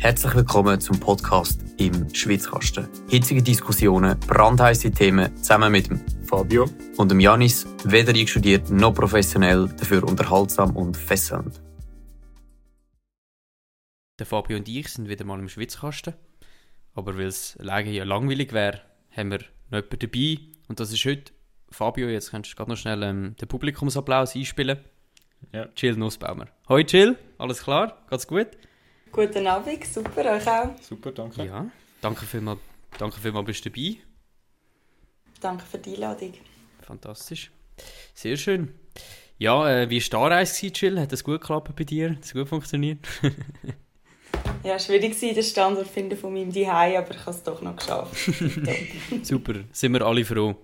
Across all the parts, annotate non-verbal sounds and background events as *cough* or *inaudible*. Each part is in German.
Herzlich willkommen zum Podcast im Schwitzkasten. Hitzige Diskussionen, brandheiße Themen zusammen mit dem Fabio und dem Janis, weder einstudiert noch professionell, dafür unterhaltsam und fesselnd. Der Fabio und ich sind wieder mal im Schwitzkasten. Aber weil es Lage ja langweilig wäre, haben wir noch jemanden dabei. Und das ist heute Fabio. Jetzt kannst du gerade noch schnell ähm, den Publikumsapplaus einspielen. Ja. Jill Nussbaumer. Hoi Jill, alles klar? Geht's gut? Guten Abend, super, euch auch. Super, danke. Ja. Danke vielmals, danke vielmals bist du dabei. Danke für die Einladung. Fantastisch. Sehr schön. Ja, äh, wie war die Anreise, Jill? Hat das gut geklappt bei dir? Hat das gut funktioniert? *laughs* ja, schwierig war den Standort finden von meinem Zuhause, aber ich habe es doch noch geschafft. *laughs* Super, sind wir alle froh.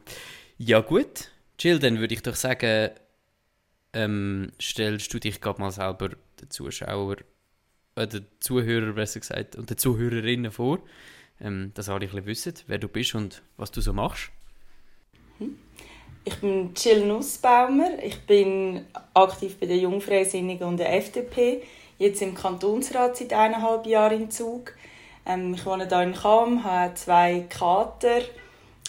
Ja gut, Jill, dann würde ich doch sagen, ähm, stellst du dich gerade mal selber den Zuschauer, äh, den Zuhörer besser gesagt, und den Zuhörerinnen vor, ähm, dass alle ein bisschen wissen, wer du bist und was du so machst. Ich bin Jill Nussbaumer, ich bin aktiv bei der Jungfreisinnigen und der FDP, jetzt im Kantonsrat seit eineinhalb Jahren im Zug. Ähm, ich wohne hier in Cham, habe zwei Kater,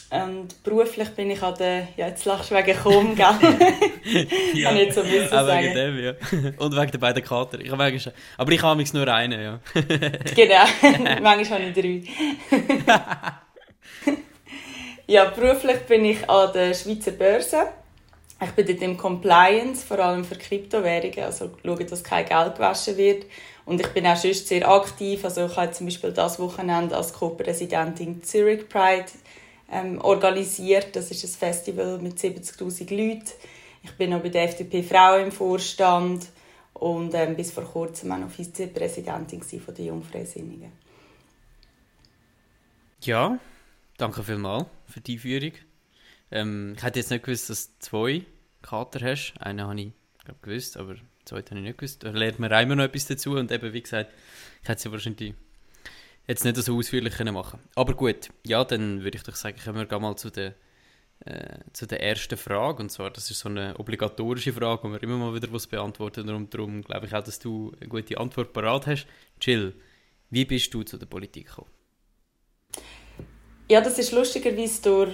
und beruflich bin ich an der, ja jetzt lachst du wegen Chom, gell? *laughs* ja, Kann ich so müssen auch sagen. wegen dem, ja. Und wegen der beiden Kater. Ich habe schon, aber ich habe nur einen, ja. *laughs* *laughs* genau, manchmal habe ich drei. ja, beruflich bin ich an der Schweizer Börse. Ich bin dort im Compliance, vor allem für Kryptowährungen, also schaue, dass kein Geld gewaschen wird. Und ich bin auch sonst sehr aktiv, also ich habe zum Beispiel das Wochenende als Co-Präsidentin Zurich Pride ähm, organisiert. Das ist ein Festival mit 70'000 Leuten. Ich bin auch bei der FDP Frauen im Vorstand und ähm, bis vor kurzem auch noch Vizepräsidentin von der Jungfreisinnigen. Ja, danke vielmals für die Einführung. Ähm, ich hätte jetzt nicht gewusst, dass du zwei Kater hast. Einen habe ich glaub, gewusst, aber den zweiten habe ich nicht gewusst. Da lernt man immer noch etwas dazu und eben, wie gesagt, ich hätte sie wahrscheinlich jetzt nicht so ausführlich machen Aber gut, ja, dann würde ich doch sagen, kommen wir mal zu der, äh, zu der ersten Frage. Und zwar, das ist so eine obligatorische Frage, wo wir immer mal wieder was beantworten. Und darum glaube ich auch, dass du eine gute Antwort parat hast. Jill, wie bist du zu der Politik gekommen? Ja, das ist lustigerweise durch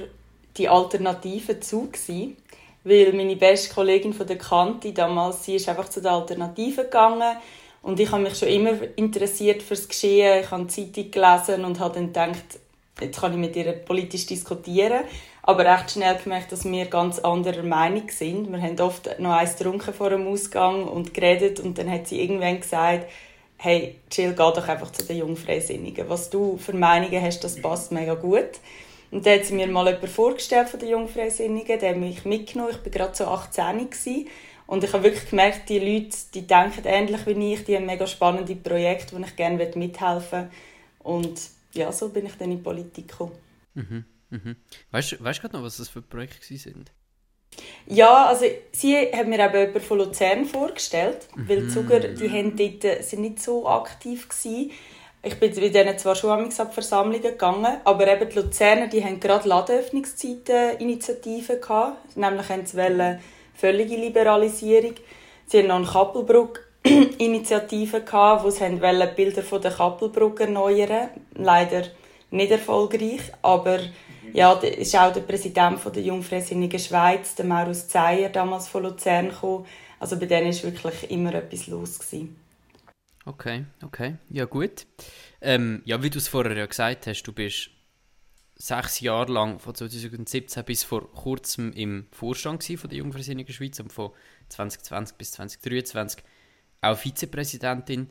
die Alternative zu gewesen, weil meine beste Kollegin von der Kante damals, sie ist einfach zu der Alternative gegangen und ich habe mich schon immer interessiert fürs Geschehen. Ich habe die Zeitung gelesen und habe dann gedacht, jetzt kann ich mit ihr politisch diskutieren. Aber recht schnell gemerkt, dass wir ganz anderer Meinung sind. Wir haben oft noch eins getrunken vor dem Ausgang und geredet und dann hat sie irgendwann gesagt, hey, Jill, geh doch einfach zu den Jungfreisinnigen. Was du für Meinungen hast, das passt mega gut. Und dann hat sie mir mal jemanden vorgestellt von den Jungfreisinnigen, der hat mich mitgenommen. Ich war gerade so 18 gewesen. Und ich habe wirklich gemerkt, die Leute, die denken ähnlich wie ich, die haben mega spannende Projekte, wo ich gerne mithelfen möchte. Und ja, so bin ich dann in die Politik gekommen. Mhm, mhm. Weißt du weißt noch, was das für Projekte sind? Ja, also sie hat mir eben jemanden von Luzern vorgestellt, mhm. weil Zuger, die haben dort, sind nicht so aktiv gewesen. Ich bin bei denen zwar schon an Versammlungen gegangen, aber eben die Luzerner, die haben gerade Ladenöffnungszeiten-Initiativen gehabt. Nämlich haben sie wollen, völlige Liberalisierung. Sie hatten noch eine Kappelbrücke-Initiative, *clears throat* wo sie Bilder von der Kappelbrücke erneuern Leider nicht erfolgreich, aber ja, da ist auch der Präsident der Jungfreisinnigen Schweiz, der Maurus Zeyer, damals von Luzern gekommen. Also bei denen war wirklich immer etwas los. Gewesen. Okay, okay. Ja, gut. Ähm, ja, wie du es vorher ja gesagt hast, du bist sechs Jahre lang, von 2017 bis vor kurzem im Vorstand von der Jungfreisinnigen Schweiz und von 2020 bis 2023 auch Vizepräsidentin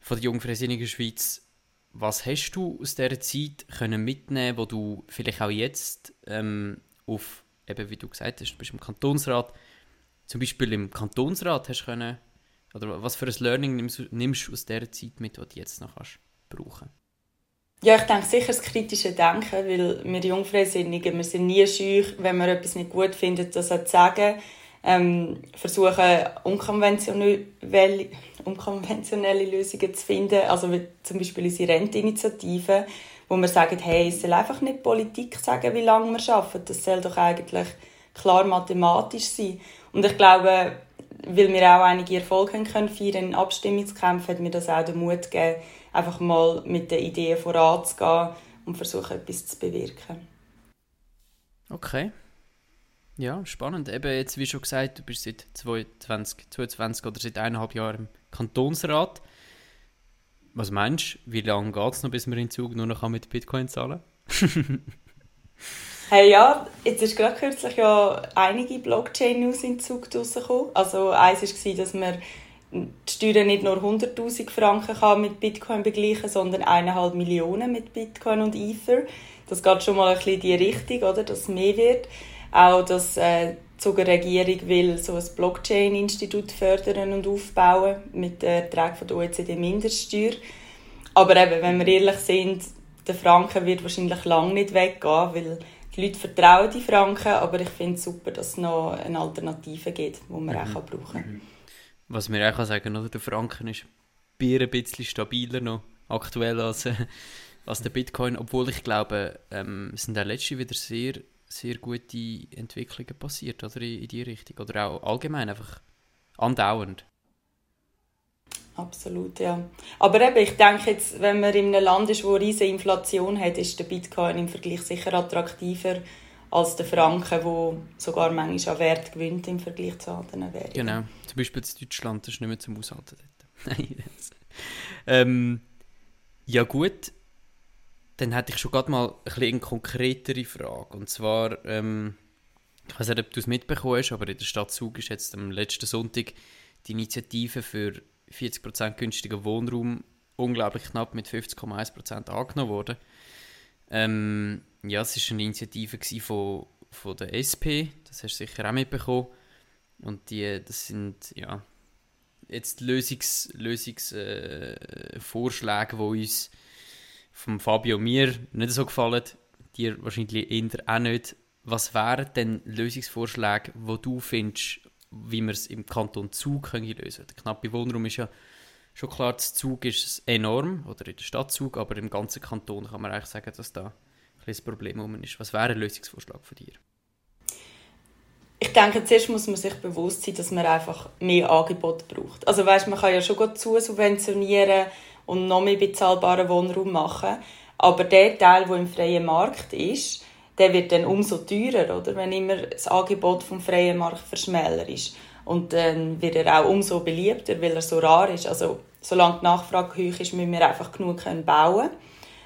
von der Jungfreisinnigen Schweiz. Was hast du aus dieser Zeit können mitnehmen, wo du vielleicht auch jetzt ähm, auf, eben wie du gesagt hast, du bist im Kantonsrat, zum Beispiel im Kantonsrat hast können, oder was für ein Learning nimmst, nimmst du aus dieser Zeit mit, was du jetzt noch kannst brauchen ja, ich denke sicher das kritische Denken, weil wir Jungfreisinnigen, wir sind nie scheu, wenn wir etwas nicht gut finden, das zu sagen. Ähm, versuchen unkonventionelle, unkonventionelle Lösungen zu finden, also wie zum Beispiel unsere Rentinitiative, wo wir sagen, hey, es soll einfach nicht Politik sagen, wie lange wir arbeiten, das soll doch eigentlich klar mathematisch sein. Und ich glaube, weil wir auch einige Erfolge haben können feiern in Abstimmungskämpfen, hat mir das auch den Mut gegeben, einfach mal mit den Ideen voranzugehen und versuchen, etwas zu bewirken. Okay. Ja, spannend. Eben jetzt, wie schon gesagt, du bist seit 2020, 22 oder seit eineinhalb Jahren im Kantonsrat. Was meinst du, wie lange geht es noch, bis man in Zug nur noch mit Bitcoin zahlen kann? *laughs* hey, ja, jetzt ist gerade kürzlich ja einige Blockchain-News in Zug rausgekommen. Also eins war, dass man die Steuern nicht nur 100'000 Franken kann mit Bitcoin begleichen sondern 1,5 Millionen mit Bitcoin und Ether. Das geht schon mal ein bisschen in die Richtung, oder, dass es mehr wird. Auch, dass äh, die Regierung will so ein Blockchain-Institut fördern und aufbauen mit der Ertrag von der OECD-Mindeststeuer. Aber eben, wenn wir ehrlich sind, der Franken wird wahrscheinlich lange nicht weggehen, weil die Leute vertrauen die Franken, aber ich finde es super, dass es noch eine Alternative gibt, die man mhm. auch brauchen kann. Was wir auch sagen kann, der Franken ist ein bisschen stabiler noch aktuell als, äh, als der Bitcoin, obwohl ich glaube, ähm, es sind auch letzte wieder sehr sehr gute Entwicklungen passiert oder in, in die Richtung oder auch allgemein einfach andauernd. Absolut, ja. Aber eben, ich denke jetzt, wenn man in einem Land ist, wo riesige Inflation hat, ist der Bitcoin im Vergleich sicher attraktiver als der Franken, wo sogar manchmal an Wert gewinnt im Vergleich zu anderen Währungen. Genau, zum Beispiel in Deutschland, das ist nicht mehr zum Aushalten dort. *laughs* ähm, ja gut, dann hätte ich schon gerade mal ein bisschen eine konkretere Frage. Und zwar, ähm, ich weiß nicht, ob du es mitbekommen hast, aber in der Stadt Zug ist jetzt am letzten Sonntag die Initiative für 40% günstiger Wohnraum unglaublich knapp mit 50,1% angenommen worden. Ähm, ja, es war eine Initiative von, von der SP, das hast du sicher auch mitbekommen. Und die, das sind, ja, jetzt Lösungs, Lösungsvorschläge, äh, die uns vom Fabio mir nicht so gefallen, dir wahrscheinlich eher auch nicht. Was wären denn Lösungsvorschläge, wo du findest, wie wir es im Kanton Zug können lösen können? Der knappe Wohnraum ist ja schon klar, das Zug ist enorm, oder in der Stadt Zug, aber im ganzen Kanton kann man eigentlich sagen, dass da das Problem ist. Was wäre ein Lösungsvorschlag von dir? Ich denke, zuerst muss man sich bewusst sein, dass man einfach mehr Angebot braucht. Also weißt, man kann ja schon gut zusubventionieren, und noch mehr bezahlbaren Wohnraum machen. Aber der Teil, der im freien Markt ist, der wird dann umso teurer, oder? wenn immer das Angebot vom freien Markt verschmäler ist. Und dann wird er auch umso beliebter, weil er so rar ist. Also, solange die Nachfrage hoch ist, müssen wir einfach genug bauen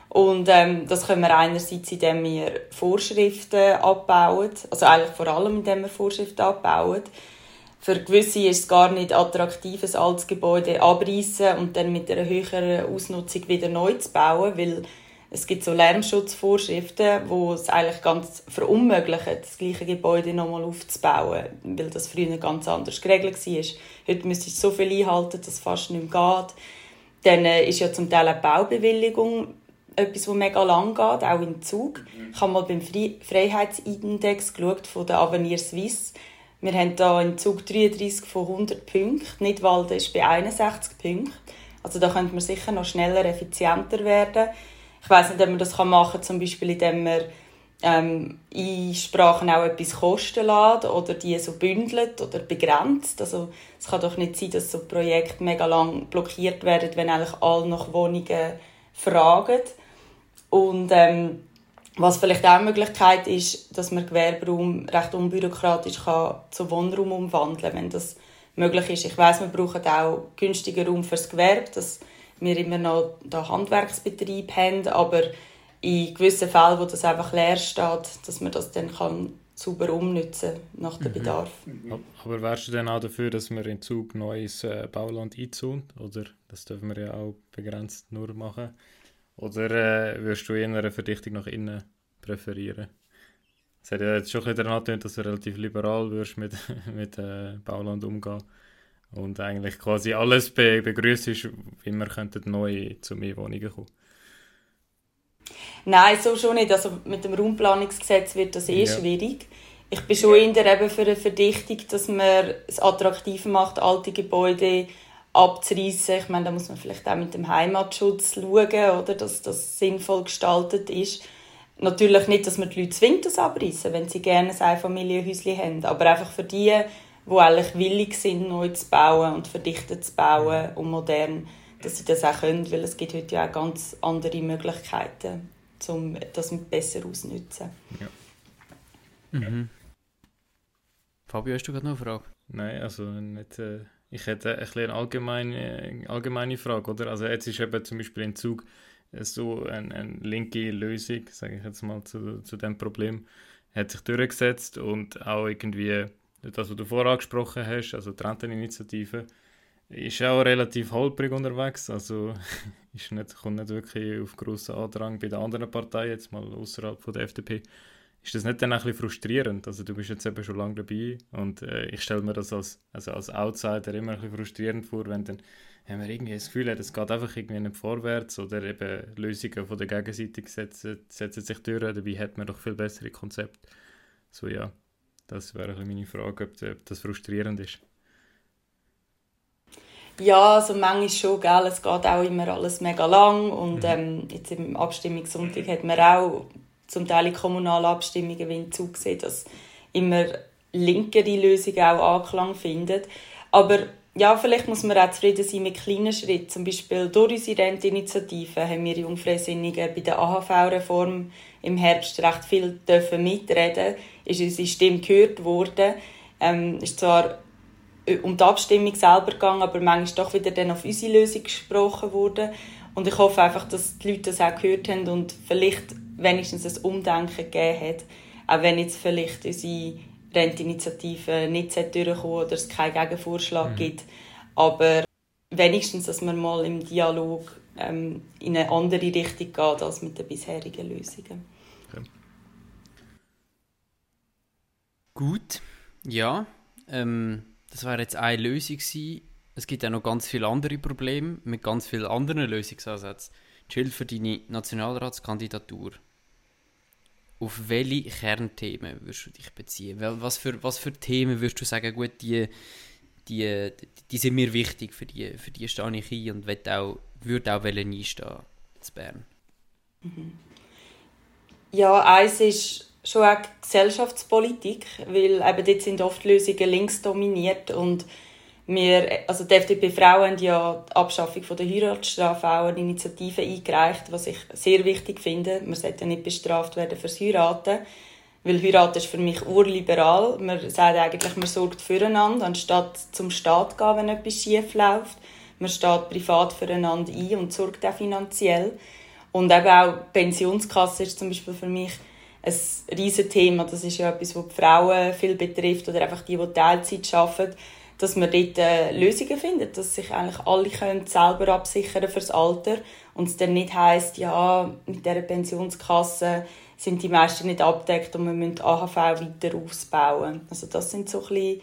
und ähm, das können wir einerseits, indem wir Vorschriften abbauen, also eigentlich vor allem, indem wir Vorschriften abbauen, für gewisse ist es gar nicht attraktiv, ein altes Gebäude abreißen und dann mit einer höheren Ausnutzung wieder neu zu bauen, weil es gibt so Lärmschutzvorschriften, wo es eigentlich ganz verunmöglichen, das gleiche Gebäude nochmal aufzubauen, weil das früher ganz anders geregelt war. Heute müsste so viel einhalten, dass es fast nicht mehr geht. Dann äh, ist ja zum Teil eine Baubewilligung etwas, das mega lang geht, auch im Zug. Ich habe mal beim Freiheitsindex geschaut von der Avenir Suisse wir haben hier in Zug 33 von 100 Punkten. Nidwalden ist bei 61 Punkten. Also da könnte man sicher noch schneller, effizienter werden. Ich weiß nicht, ob man das machen kann, zum Beispiel indem man ähm, Einsprachen auch etwas kosten lässt oder die so bündelt oder begrenzt. Also es kann doch nicht sein, dass so Projekte mega lang blockiert werden, wenn eigentlich alle nach Wohnungen fragen. Und ähm, was vielleicht auch eine Möglichkeit ist, dass man Gewerberaum recht unbürokratisch kann zu Wohnraum umwandeln kann, wenn das möglich ist. Ich weiß, wir brauchen auch günstigen Raum fürs Gewerbe, dass wir immer noch da Handwerksbetrieb haben, aber in gewissen Fällen, wo das einfach leer steht, dass man das dann kann sauber umnutzen nach dem mhm. Bedarf. Aber wärst du denn auch dafür, dass man in Zug neues äh, Bauland einzieht? Oder das dürfen wir ja auch begrenzt nur machen? Oder äh, würdest du eher eine Verdichtung nach innen präferieren? Es hat ja jetzt schon ein bisschen daran dass du relativ liberal wirst mit, *laughs* mit äh, Bauland umgehen und eigentlich quasi alles be begrüßt, wie wir könnten neu zu mehr Wohnungen kommen. Nein, so schon nicht. Also mit dem Raumplanungsgesetz wird das eh ja. schwierig. Ich bin schon eher eben für eine Verdichtung, dass man es attraktiver macht, alte Gebäude abzureißen. Ich meine, da muss man vielleicht auch mit dem Heimatschutz schauen, oder, dass das sinnvoll gestaltet ist. Natürlich nicht, dass man die Leute zwingt, das abreißen, wenn sie gerne ein Einfamilienhäuschen haben. Aber einfach für die, die eigentlich willig sind, neu zu bauen und verdichtet zu bauen und modern, dass sie das auch können, weil es gibt heute ja auch ganz andere Möglichkeiten, um das besser auszunutzen. Ja. Mhm. Fabio, hast du gerade noch eine Frage? Nein, also nicht... Äh ich hätte ein eine allgemeine, allgemeine Frage, oder? Also jetzt ist eben zum Beispiel in Zug so eine, eine linke Lösung, sage ich jetzt mal, zu, zu dem Problem, hat sich durchgesetzt und auch irgendwie das, was du vorher angesprochen hast, also die Renteninitiative, ist auch relativ holprig unterwegs, also *laughs* ist nicht, kommt nicht wirklich auf grossen Andrang bei den anderen Parteien, jetzt mal außerhalb von der FDP. Ist das nicht dann ein bisschen frustrierend? Also du bist jetzt eben schon lange dabei und äh, ich stelle mir das als, also als Outsider immer ein bisschen frustrierend vor, wenn dann wenn man irgendwie das Gefühl hat, es geht einfach irgendwie nicht vorwärts oder eben Lösungen von der Gegenseite setzen, setzen sich durch, dabei hat man doch viel bessere Konzepte. So ja, das wäre meine Frage, ob, ob das frustrierend ist. Ja, also manchmal schon, gell? es geht auch immer alles mega lang und mhm. ähm, jetzt im Abstimmungssonntag hat man auch zum Teil in kommunalen Abstimmungen wie in Zug gesehen, dass immer linkere Lösungen auch Anklang finden. Aber ja, vielleicht muss man auch zufrieden sein mit kleinen Schritten. Zum Beispiel durch unsere Rentinitiative haben wir Jungfreisinnigen bei der AHV-Reform im Herbst recht viel dürfen mitreden. Ist unsere Stimme gehört worden. Ähm, ist zwar äh, um die Abstimmung selber gegangen, aber manchmal doch wieder dann auf unsere Lösung gesprochen worden. Und ich hoffe einfach, dass die Leute das auch gehört haben und vielleicht wenigstens ein Umdenken gegeben hat. Auch wenn jetzt vielleicht unsere Rentinitiative nicht durchkommen oder es keinen Gegenvorschlag mhm. gibt. Aber wenigstens, dass man mal im Dialog ähm, in eine andere Richtung geht als mit den bisherigen Lösungen. Okay. Gut, ja. Ähm, das wäre jetzt eine Lösung gewesen. Es gibt auch noch ganz viele andere Probleme mit ganz vielen anderen Lösungsansätzen. Chill für deine Nationalratskandidatur auf welche Kernthemen würdest du dich beziehen? Was für, was für Themen würdest du sagen, gut, die, die, die sind mir wichtig, für die, für die stehe ich ein und auch, würde auch einstehen in Bern? Mhm. Ja, eins ist schon auch Gesellschaftspolitik, weil eben dort sind oft Lösungen links dominiert und wir, also die FDP-Frauen haben ja die Abschaffung von der Heiratsstrafe auch eine Initiative eingereicht, was ich sehr wichtig finde. Man sollte ja nicht bestraft werden fürs Heiraten, weil Heiraten ist für mich urliberal. Man sagt eigentlich, man sorgt füreinander, anstatt zum Staat zu gehen, wenn etwas schief läuft. Man steht privat füreinander ein und sorgt auch finanziell. Und eben auch die Pensionskasse ist zum Beispiel für mich ein riesiges Thema. Das ist ja etwas, was die Frauen viel betrifft oder einfach die, die Teilzeit arbeiten dass man dort äh, Lösungen findet, dass sich eigentlich alle können selber absichern fürs Alter und es dann nicht heißt, ja, mit dieser Pensionskasse sind die meisten nicht abdeckt und wir müssen AHV weiter ausbauen. Also das sind so ein bisschen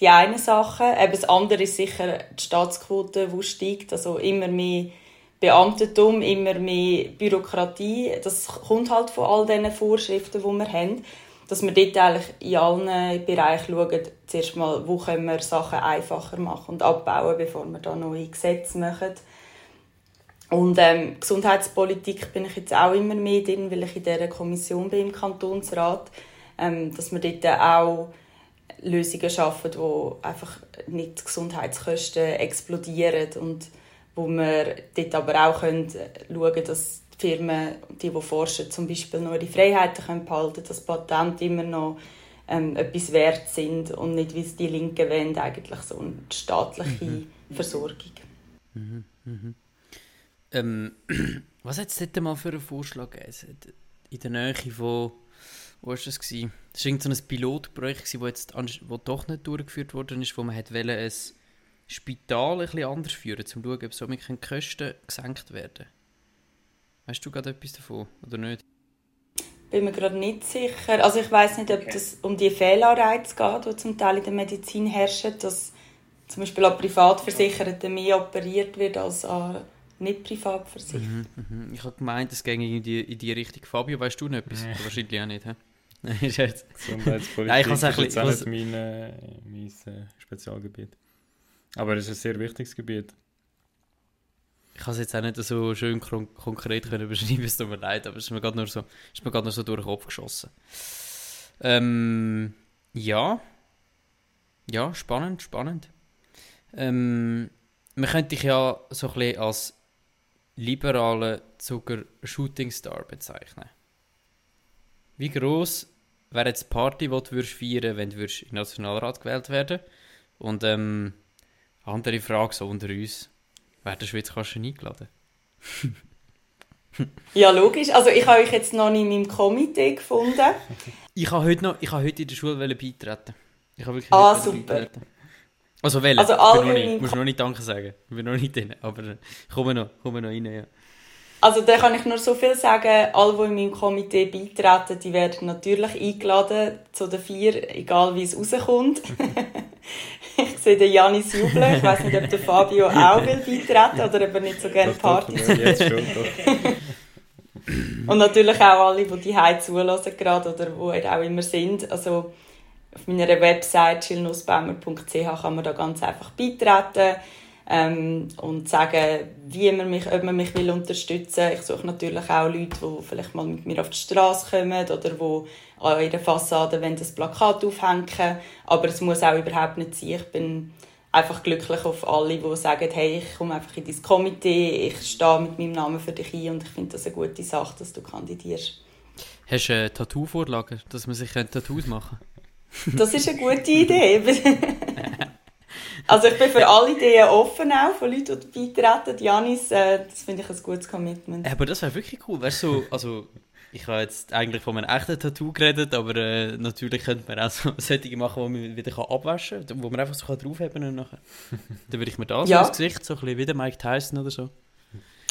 die eine Sache. Eben das andere ist sicher die Staatsquote, die steigt, also immer mehr Beamtentum, immer mehr Bürokratie. Das kommt halt von all diesen Vorschriften, die wir haben dass wir dort eigentlich in allen Bereichen schauen, zuerst mal, wo können wir Sachen einfacher machen und abbauen, bevor wir da neue Gesetze machen. Und ähm, Gesundheitspolitik bin ich jetzt auch immer mehr drin, weil ich in dieser Kommission bin im Kantonsrat, ähm, dass wir dort auch Lösungen schaffen, wo einfach nicht die Gesundheitskosten explodieren und wo wir dort aber auch können schauen können, dass die Firmen, die, die forschen, zum Beispiel noch ihre Freiheiten können behalten können, dass Patente immer noch ähm, etwas wert sind und nicht, wie es die Linken wollen, eigentlich so eine staatliche mhm. Versorgung. Mhm. Mhm. Ähm, *clears throat* was hat es dort mal für einen Vorschlag gegeben? In der Nähe von, wo war das? Gewesen? Das war so ein Pilotprojekt, das jetzt wo doch nicht durchgeführt worden ist, wo man hat wollen, ein Spital ein bisschen anders führen, um zu schauen, ob so die Kosten gesenkt werden Weißt du gerade etwas davon oder nicht? Bin mir gerade nicht sicher. Also ich weiß nicht, ob okay. das um die Fehlanreize geht, die zum Teil in der Medizin herrschen, dass zum Beispiel an Privatversicherten mehr operiert wird als an nicht Privatversicherten. Mhm, mhm. Ich habe gemeint, es ging in die, in die Richtung. Fabio, weißt du noch etwas? Nee. Wahrscheinlich auch nicht? *laughs* Gesundheitspolitik Nein, ich ist jetzt auch nicht mein, äh, mein äh, Spezialgebiet. Aber es ist ein sehr wichtiges Gebiet ich kann es jetzt auch nicht so schön konkret können beschreiben, es tut mir leid, aber es ist mir gerade nur so, ist mir nur so durch den Kopf geschossen. Ähm, ja. ja, spannend, spannend. Ähm, man könnte dich ja so ein bisschen als liberalen Zucker-Shooting-Star bezeichnen. Wie groß wäre jetzt die Party, die du würdest feiern wenn du in den Nationalrat gewählt werden Und ähm, andere Frage so unter uns. Wäre der Schweizkasten eingeladen? *laughs* ja, logisch. Also ich habe euch jetzt noch nicht in meinem Komitee gefunden. *laughs* ich habe heute, noch, ich habe heute in der Schule beitreten. Ich habe wirklich ah, super. Beitreten. Also wählen. Also alle ich bin noch nicht, musst noch nicht Danke sagen. Ich bin noch nicht drin, aber ich komme noch, komme noch rein, ja. Also da kann ich nur so viel sagen, alle, die in meinem Komitee beitreten, die werden natürlich eingeladen zu den vier, egal wie es rauskommt. *laughs* *laughs* ich sehe den Janis jubeln, ich weiß nicht, ob der Fabio auch will beitreten oder ob er nicht so gerne Partys. Jetzt schon, *laughs* Und natürlich auch alle, die die Hause zulassen gerade oder wo auch immer sind. Also auf meiner Website chillnussbaumer.ch kann man da ganz einfach beitreten ähm, und sagen, wie man mich, ob man mich will unterstützen. Ich suche natürlich auch Leute, die vielleicht mal mit mir auf die Straße kommen oder die an ihrer Fassade das Plakat aufhängen. Aber es muss auch überhaupt nicht sein. Ich bin einfach glücklich auf alle, die sagen, hey, ich komme einfach in dein Komitee, ich stehe mit meinem Namen für dich ein und ich finde das eine gute Sache, dass du kandidierst. Hast du eine Tattoo-Vorlage, dass man sich Tattoos machen kann? Das ist eine gute Idee. *laughs* Also ich bin für alle Ideen offen auch, von Leuten, die beitreten. Janis, äh, das finde ich ein gutes Commitment. Aber das wäre wirklich cool. Weißt du, also ich habe jetzt eigentlich von einem echten Tattoo geredet, aber äh, natürlich könnte man auch so Sättige machen, die man wieder abwaschen kann, wo man einfach so draufheben kann. Nachher. *laughs* Dann würde ich mir das ja. ins Gesicht, so ein bisschen wie der Mike Tyson oder so.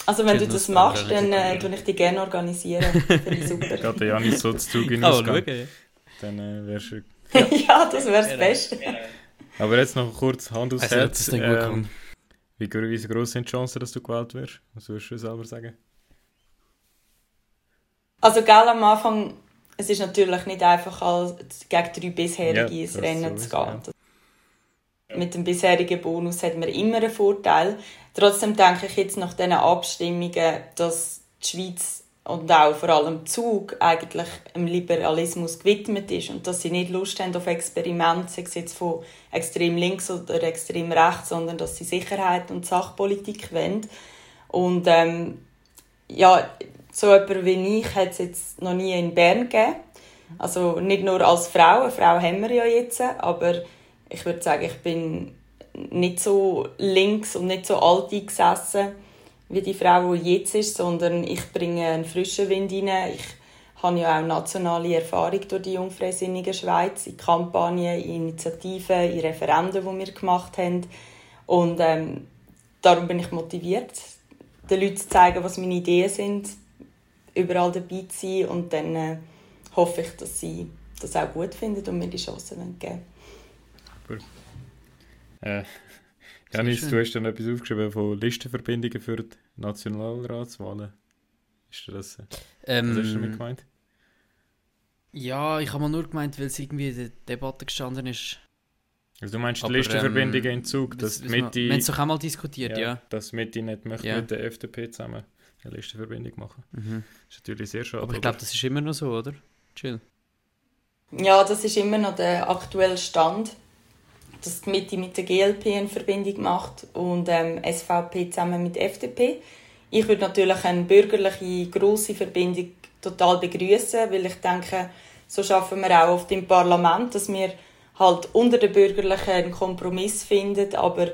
Also wenn du das machst, dann äh, ich dich gerne organisieren. *laughs* Finde ich super. Gerade der Janis so zu Zug in oh, schauen. Dann äh, wärst du... *laughs* Ja. ja, das wäre das Beste. Aber jetzt noch kurz Hand aufs also, Herz. Ähm, wie, wie groß sind die Chancen, dass du gewählt wirst? Was würdest du selber sagen? Also, gell, am Anfang, es ist natürlich nicht einfach, als gegen drei bisherige ja, ins Rennen zu gehen. Ja. Mit dem bisherigen Bonus hat man immer einen Vorteil. Trotzdem denke ich jetzt nach diesen Abstimmungen, dass die Schweiz und auch vor allem Zug eigentlich dem Liberalismus gewidmet ist und dass sie nicht Lust haben auf Experimente, sei es jetzt von extrem links oder extrem rechts, sondern dass sie Sicherheit und Sachpolitik wollen. Und ähm, ja, so jemand wie ich hat es jetzt noch nie in Bern gegeben. Also nicht nur als Frau, eine Frau haben wir ja jetzt, aber ich würde sagen, ich bin nicht so links und nicht so alt eingesessen wie die Frau, die jetzt ist, sondern ich bringe einen frischen Wind rein. Ich habe ja auch nationale Erfahrung durch die Jungfreisinnige Schweiz, in Kampagnen, in Initiativen, in Referenden, die wir gemacht haben. Und ähm, darum bin ich motiviert, den Leuten zu zeigen, was meine Ideen sind, überall dabei zu sein und dann äh, hoffe ich, dass sie das auch gut finden und mir die Chance geben wollen. Äh, Janis, du hast dann etwas aufgeschrieben von Listenverbindungen für die Nationalratswahlen. Ist das, ähm, was hast du damit gemeint? Ja, ich habe mal nur gemeint, weil es irgendwie in der Debatte gestanden ist. Also du meinst die Listenverbindungen ähm, in Zug, dass das, Mitte... Wir haben es doch auch mal diskutiert, ja. ja. Dass Mitte nicht möchte ja. mit der FDP zusammen eine Listenverbindung machen. Mhm. Das ist natürlich sehr schade. Aber ich glaube, das ist immer noch so, oder? Chill. Ja, das ist immer noch der aktuelle Stand dass die Mitte mit der GLP eine Verbindung macht und ähm, SVP zusammen mit FDP. Ich würde natürlich eine bürgerliche große Verbindung total begrüßen, weil ich denke, so schaffen wir auch oft im Parlament, dass wir halt unter den Bürgerlichen einen Kompromiss finden, aber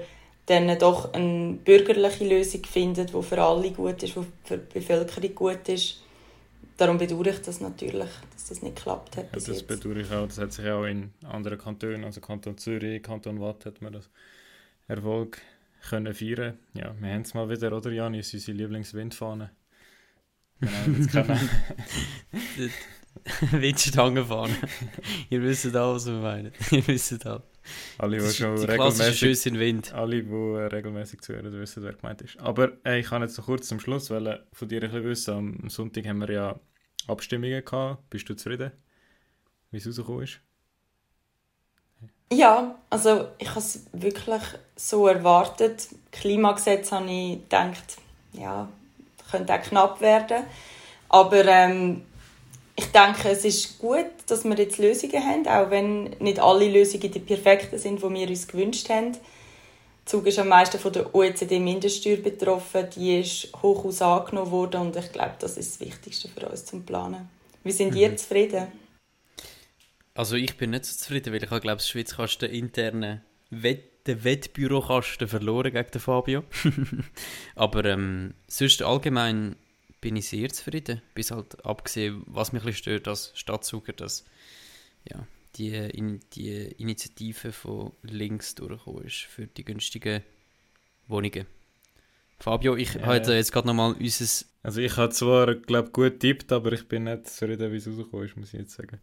dann doch eine bürgerliche Lösung finden, die für alle gut ist, die für die Bevölkerung gut ist. Darum bedauere ich das natürlich, das nicht geklappt hat. Ja, das jetzt. bedauere ich auch. Das hat sich auch in anderen Kantonen, also Kanton Zürich, Kanton Watt, hat man das Erfolg können feiern. Ja, wir haben es mal wieder, oder Janis, unsere Lieblingswindfahne. Genau, jetzt *laughs* können. *laughs* Windstangenfahne. Ihr wisst auch, was wir meinen. *laughs* Ihr wisst auch. Alle, die schon die regelmäßig, in Wind. alle, die regelmäßig zuhören, wissen, wer gemeint ist. Aber äh, ich kann jetzt noch kurz zum Schluss weil, von dir ein bisschen wissen. Am Sonntag haben wir ja Abstimmungen gehabt. Bist du zufrieden, wie es rausgekommen ist? Ja, also ich habe es wirklich so erwartet. Klimagesetz habe ich gedacht, ja, könnte auch knapp werden. Aber ähm, ich denke, es ist gut, dass wir jetzt Lösungen haben, auch wenn nicht alle Lösungen die perfekten sind, die wir uns gewünscht haben. Der Zug ist am meisten von der OECD-Mindeststeuer betroffen. Die ist hoch angenommen worden und ich glaube, das ist das Wichtigste für uns zum Planen. Wie sind mhm. ihr zufrieden? Also ich bin nicht so zufrieden, weil ich glaube, die Schweiz kannst den internen Wett, den Wettbürokasten verloren gegen den Fabio. *laughs* Aber ähm, sonst allgemein bin ich sehr zufrieden. Bis halt abgesehen, was mich ein bisschen stört als Stadtzuger, dass ja, die, in, die Initiative von links durchgekommen ist für die günstigen Wohnungen. Fabio, ich äh, habe jetzt gerade nochmal unser... Also ich habe zwar, glaube gut tippt, aber ich bin nicht zufrieden, wie es rausgekommen ist, muss ich jetzt sagen.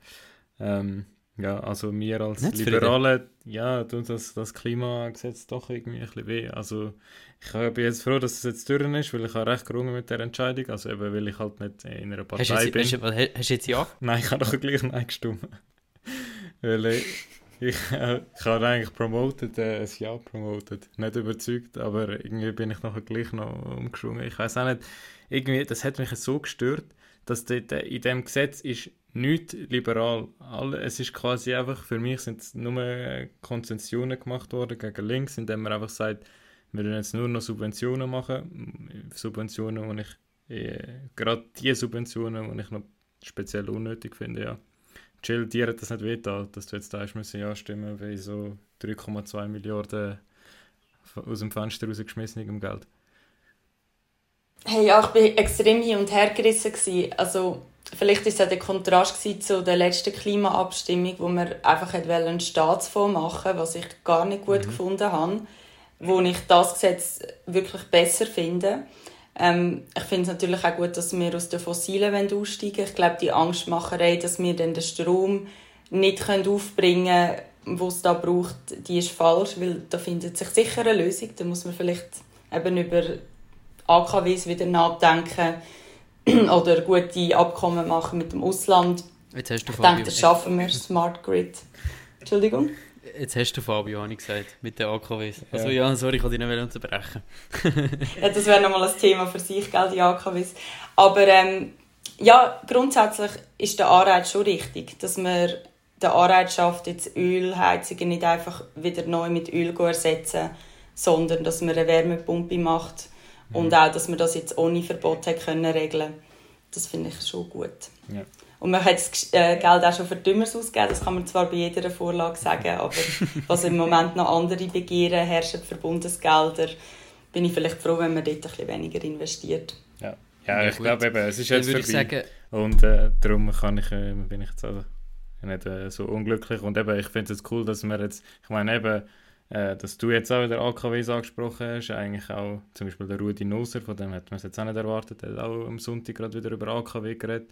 Ähm, ja, also mir als Nicht Liberale, ja, tut das, das Klimagesetz doch irgendwie ein bisschen weh. Also ich bin jetzt froh, dass es jetzt durch ist, weil ich habe recht gerungen mit der Entscheidung. Also eben, weil ich halt nicht in einer Partei hast bin. Hast du, hast du jetzt ja? *laughs* Nein, ich habe doch gleich Nein gestimmt. Weil ich, ich, äh, *laughs* ich habe eigentlich promoted, äh, ein Ja promoted. Nicht überzeugt, aber irgendwie bin ich nachher gleich noch umgeschwungen. Ich weiß auch nicht, irgendwie, das hat mich so gestört, dass dort in diesem Gesetz ist nicht liberal. Alle, es ist quasi einfach, für mich sind nur Konzessionen gemacht worden gegen links, indem man einfach sagt, wir wollen jetzt nur noch Subventionen machen. Subventionen, die ich, äh, gerade die Subventionen, die ich noch speziell unnötig finde, ja. Chill, dir hat das nicht wehgetan, dass du jetzt da hast müssen ja stimmen, weil so 3,2 Milliarden aus dem Fenster rausgeschmissenem Geld. Hey, ja, ich war extrem hin und her gerissen. Also, vielleicht war es auch der Kontrast zu der letzten Klimaabstimmung, wo wir einfach einen Staatsfonds machen was ich gar nicht gut mhm. gefunden habe, wo ich das Gesetz wirklich besser finde. Ähm, ich finde es natürlich auch gut, dass wir aus den Fossilen aussteigen. Ich glaube, die Angstmacherei, dass wir dann den Strom nicht aufbringen können, was es da braucht, die ist falsch, weil da findet sich sicher eine Lösung. Da muss man vielleicht eben über AKWs wieder nachdenken *clears throat* oder gute Abkommen machen mit dem Ausland. Jetzt hast du ich denke, das schaffen wir, Smart Grid. Entschuldigung? Jetzt hast du Fabio, habe ich gesagt, mit den AKWs. Also ja, sorry, ich wollte dich nicht unterbrechen. *laughs* ja, das wäre nochmal ein Thema für sich, gell, die AKWs. Aber ähm, ja, grundsätzlich ist der Anreiz schon richtig, dass man den Anreiz schafft, jetzt Ölheizungen nicht einfach wieder neu mit Öl zu ersetzen, sondern dass man eine Wärmepumpe macht und mhm. auch, dass man das jetzt ohne Verbot können regeln Das finde ich schon gut. Ja. Und man hat das äh, Geld auch schon für Dümmers ausgegeben, das kann man zwar bei jeder Vorlage sagen, aber was im Moment noch andere Begehren herrschen für Bundesgelder, bin ich vielleicht froh, wenn man dort ein bisschen weniger investiert. Ja, ja, ja ich glaube eben, es ist jetzt vorbei. Sagen, und äh, darum kann ich, äh, bin ich jetzt also nicht äh, so unglücklich. Und eben, ich finde es cool, dass wir jetzt, ich meine eben, äh, dass du jetzt auch wieder AKWs angesprochen hast, eigentlich auch zum Beispiel der Rudi Noser, von dem hat man es jetzt auch nicht erwartet, der hat auch am Sonntag gerade wieder über AKW geredet.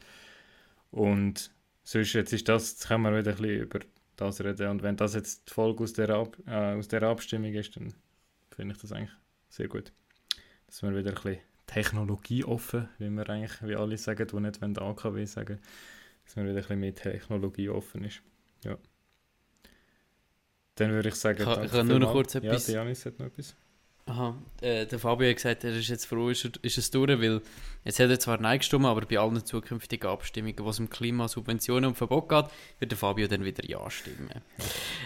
Und sonst jetzt ist das, jetzt können wir wieder ein bisschen über das reden. Und wenn das jetzt die Folge aus der, Ab äh, aus der Abstimmung ist, dann finde ich das eigentlich sehr gut. Dass wir wieder ein bisschen technologieoffen, wie wir eigentlich, wie alle sagen, die nicht wenn AKW sagen, dass man wieder ein bisschen mehr technologieoffen ist. Ja. Dann würde ich sagen, ich, ich kann nur noch kurz etwas. Ja, Janis hat noch etwas. Aha, äh, der Fabio hat gesagt, er ist jetzt froh, ist, ist es durch, weil jetzt hat er zwar Nein gestimmt, aber bei allen zukünftigen Abstimmungen, wo es um Klimasubventionen und Verbot geht, wird der Fabio dann wieder Ja stimmen.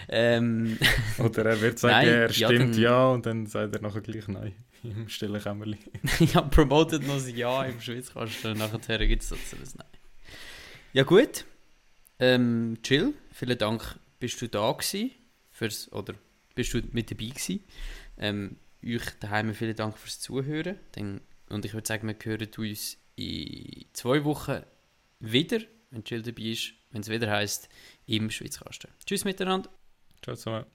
ähm, *laughs* Oder er wird sagen, Nein, er stimmt ja, ja, und dann sagt er nachher gleich Nein *laughs* im stillen Kämmerli. *laughs* ja, promotet noch ein Ja im Schweizkasten, nachher gibt es dazu ein Nein. Ja gut, ähm, chill, vielen Dank, bist du da gewesen fürs, oder bist du mit dabei gewesen. Ähm, euch daheim vielen Dank fürs Zuhören. Dann, und ich würde sagen, wir hören uns in zwei Wochen wieder, wenn Jill dabei ist, wenn es wieder heisst, im Schweizkasten. Tschüss miteinander. Ciao zusammen.